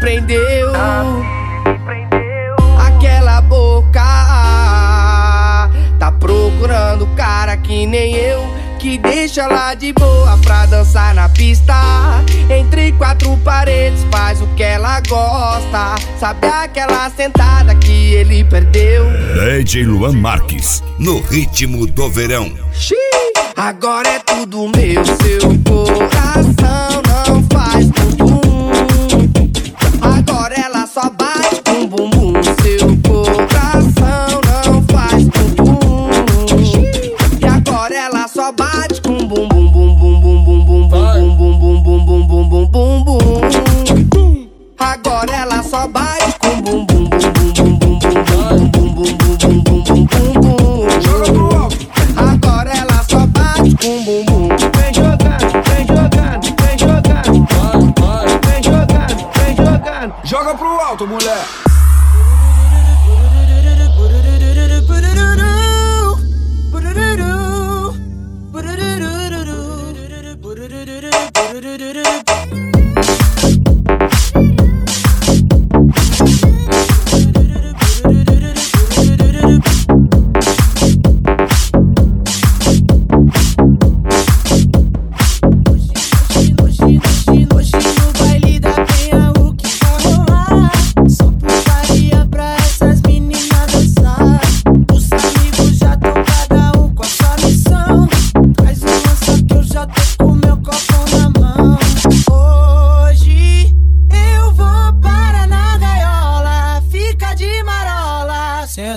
prendeu. Aquela boca tá procurando cara que nem eu. Que deixa ela de boa pra dançar na pista. Entre quatro paredes, faz o que ela gosta. Sabe aquela sentada que ele perdeu? DJ Luan Marques, no ritmo do verão. Xiii, agora é tudo meu, seu coração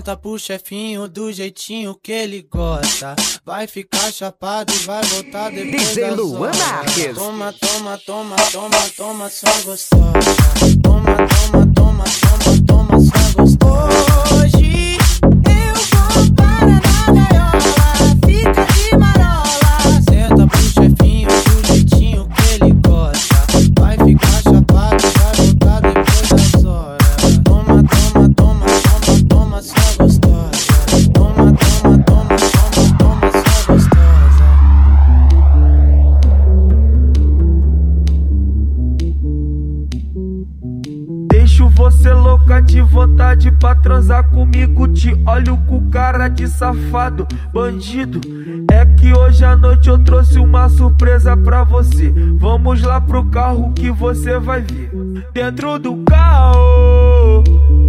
Senta pro chefinho do jeitinho que ele gosta. Vai ficar chapado e vai voltar depois DJ Luan. Marques. Toma, toma, toma, toma, toma, sua gostosa. Vontade pra transar comigo. Te olho com cara de safado, bandido. É que hoje à noite eu trouxe uma surpresa pra você. Vamos lá pro carro que você vai ver. Dentro do carro,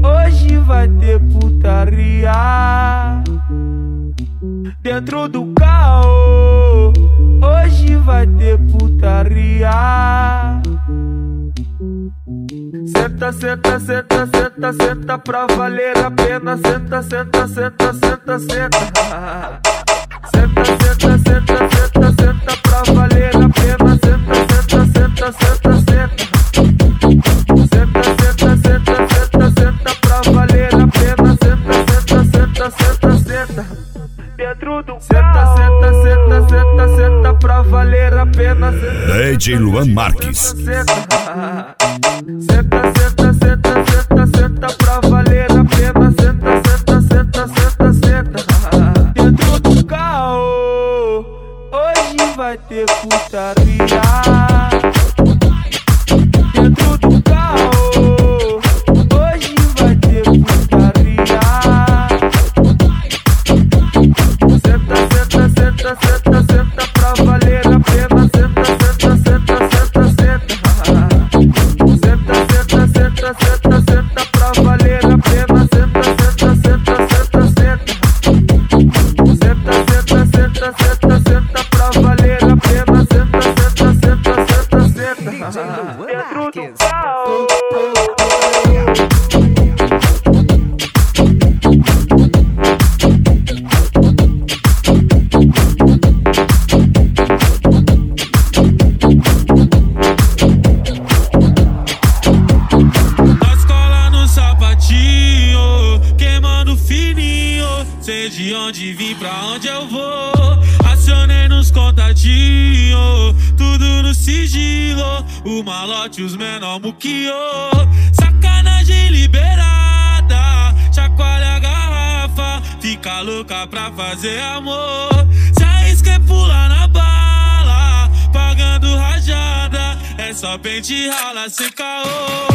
hoje vai ter putaria. Dentro do carro, hoje vai ter putaria. Senta, senta, senta, senta, senta pra valer a pena. Senta, senta, senta, senta, senta. Senta, senta, senta, senta, senta pra valer a pena. Senta, senta, senta, senta, senta. Senta, senta, senta, senta, senta pra valer a pena. Senta, senta, senta, senta, senta. Dentro do Senta, senta, senta, senta, senta pra valer a pena. Senta, DJ Luan Marques. Senta, senta, senta, senta, tudo no sigilo. O malote, os menor muquio. Sacanagem liberada, chacoalha a garrafa. Fica louca pra fazer amor. Se arrisca é pular na bala, pagando rajada. É só pente rala sem caô.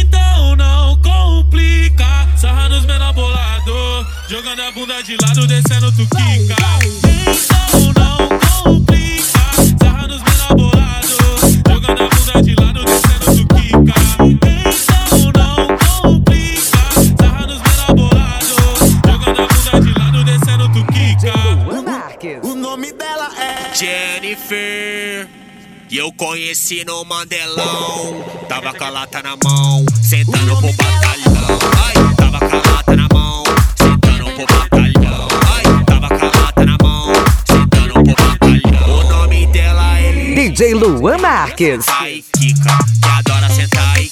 Então não complica, sarra nos menor bolado. Jogando a bunda de lado, descendo tu quica. Eu conheci no Mandelão, tava com a lata na mão, sentando pro batalhão. Ai, tava com a lata na mão, sentando pro batalhão. Ai, tava com a lata na mão, sentando pro batalhão. O nome dela é DJ Luan Marques. Ai, Kika, que adora sentar e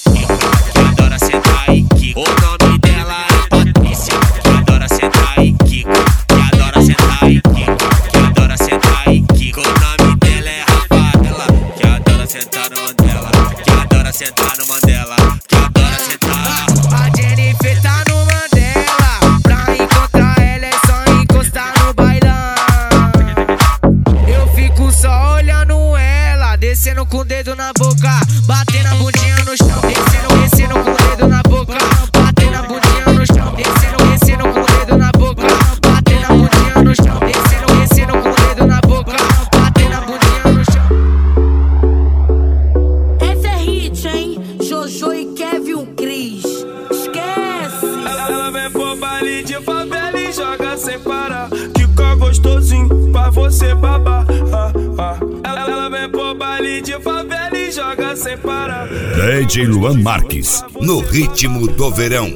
separar. DJ Luan Marques, no ritmo do verão.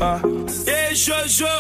Ei, Jojo!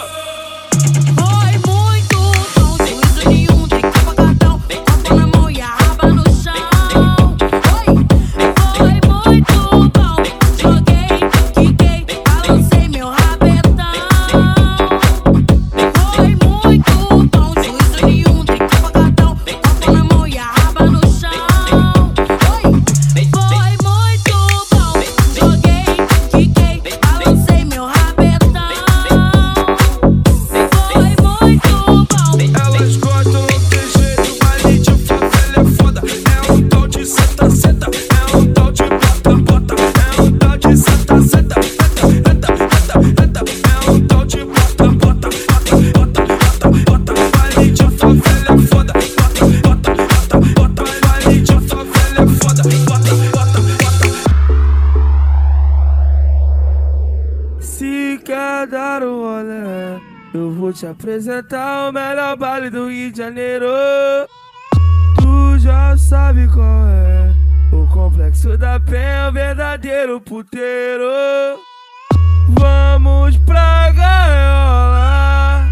Eu vou te apresentar o melhor baile do Rio de Janeiro. Tu já sabe qual é. O complexo da penha é o verdadeiro puteiro. Vamos pra gaiola,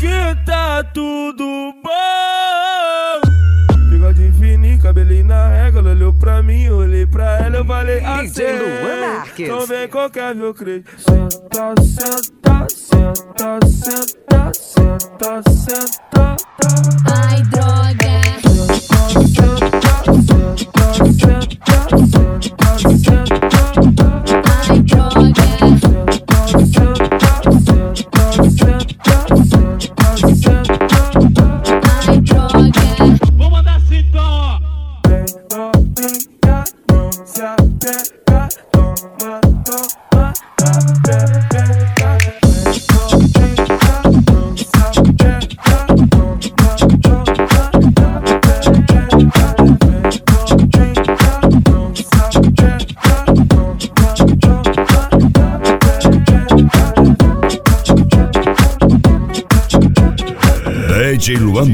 que tá tudo bom. eu falei assim Então vem qualquer meu crente Senta, senta, senta, senta, senta, senta Ai droga. Senta, senta, senta, senta, senta, senta.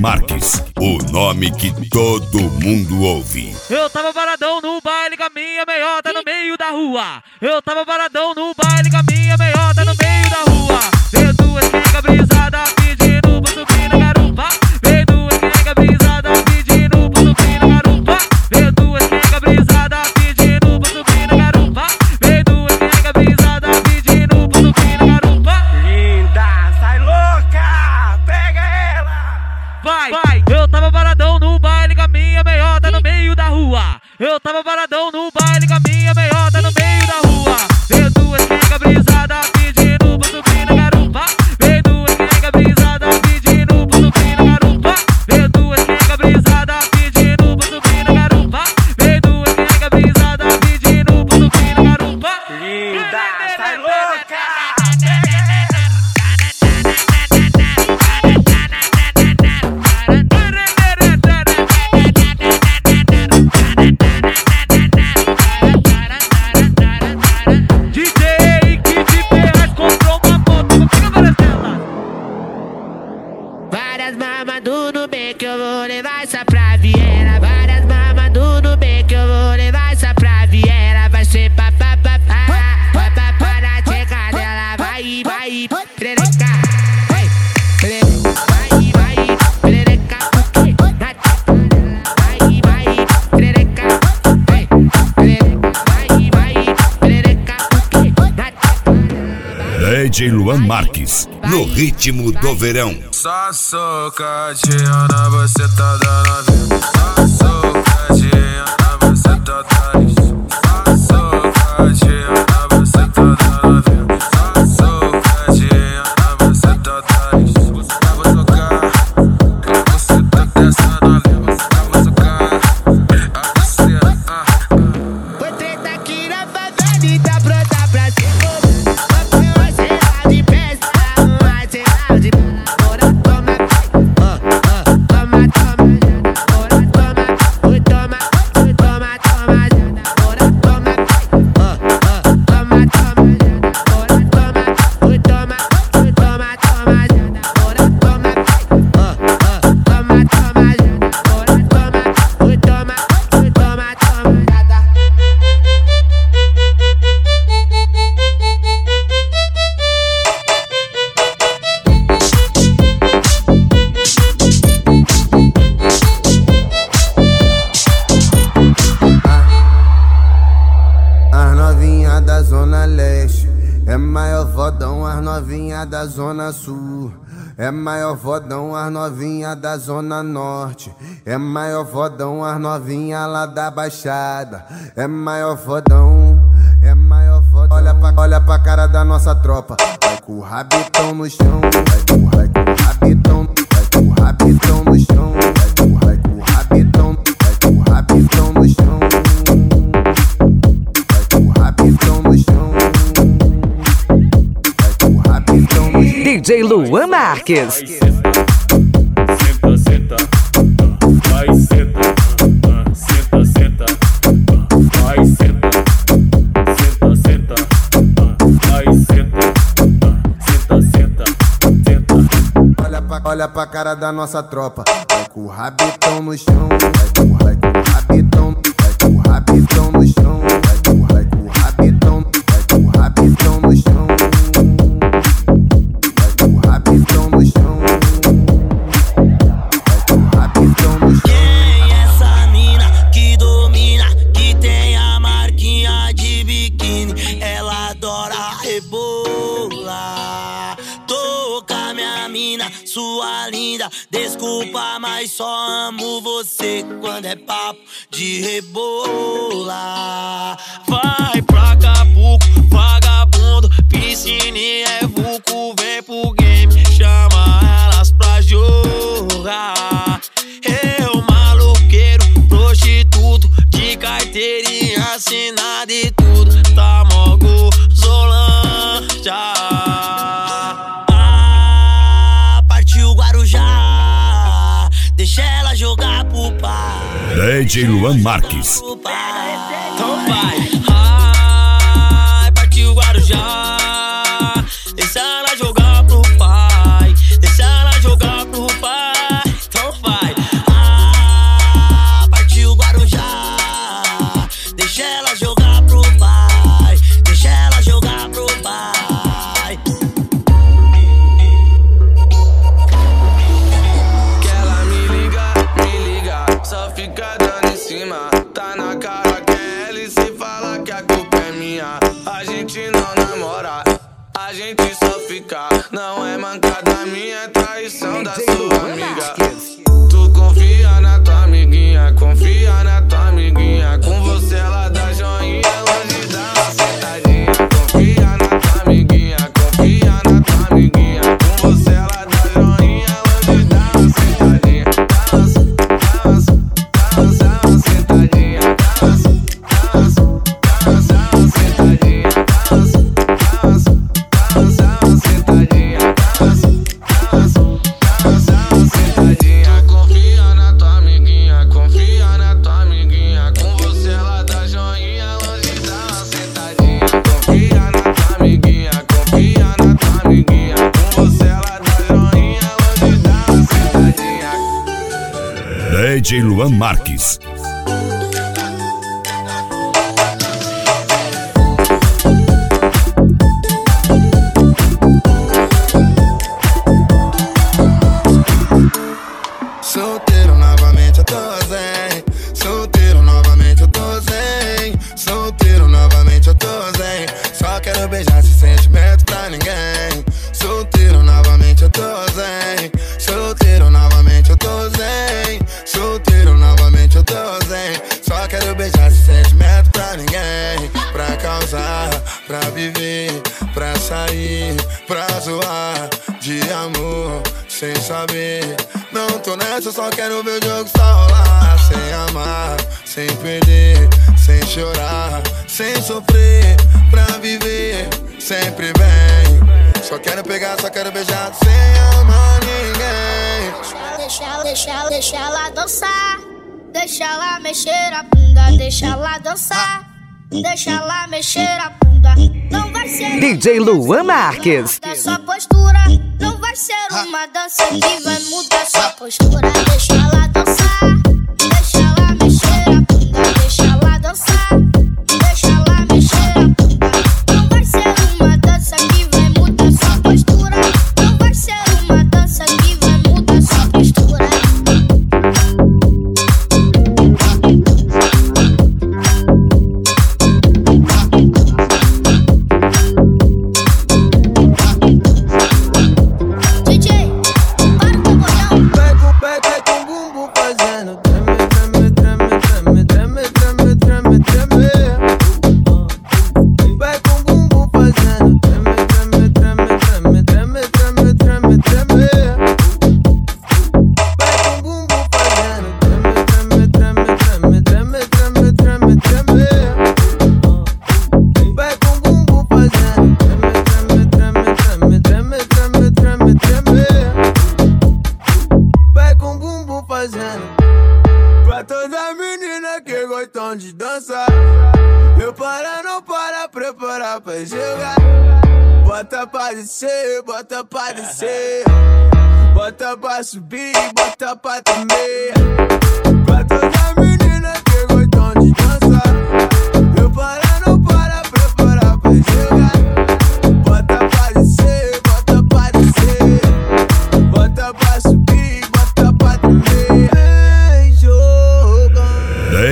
Marques, o nome que todo mundo ouve. Eu tava paradão no baile com a minha meiota no meio da rua. Eu tava paradão no baile com a minha meiota no meio da rua. DJ Luan Marques, no ritmo do verão. Só você tá dando a vida. É maior vodão as novinha da Zona Norte. É maior vodão as novinha lá da Baixada. É maior vodão, é maior vodão. Olha pra, olha pra cara da nossa tropa. Vai com o rabitão no chão. Vai com, vai com o rabitão. Vai com o rabitão no chão. DJ Luan Marques. Senta, senta, senta, senta, senta, senta, senta, senta, senta, senta, senta, senta. Olha pra, cara da nossa tropa, vai com o rabetão no chão, vai com o rabetão. Mas só amo você quando é papo de rebolar. Vai pra cá. DJ Luan Marques. Então Pai. Então DJ Luan Marques. Sem saber. Não tô nessa, só quero ver o jogo só rolar. Sem amar, sem perder, sem chorar, sem sofrer, pra viver sempre bem. Só quero pegar, só quero beijar, sem amar ninguém. Deixa, deixa, deixa, deixa ela dançar. Deixa ela mexer a bunda, deixa ela dançar. Deixa ela mexer a bunda. Não vai ser DJ Luan Marques. da sua postura. Vai ser uma dança que vai mudar sua postura. Deixa ela dançar. Deixa ela mexer a bunda, deixa ela dançar. Fazendo. Pra toda menina que gostam de dançar. Eu para, não para, preparar pra jogar. Bota pra descer, bota pra descer. Bota pra subir, bota pra tremer. Pra toda menina que gostam de dançar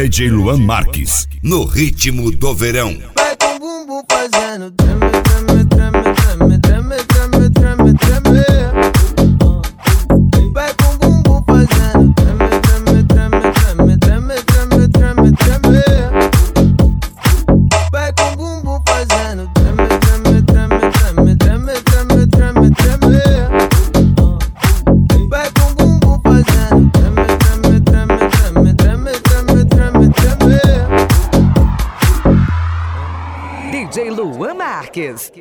DJ Luan Marques, no ritmo do verão. Vai com bumbum fazendo Marques.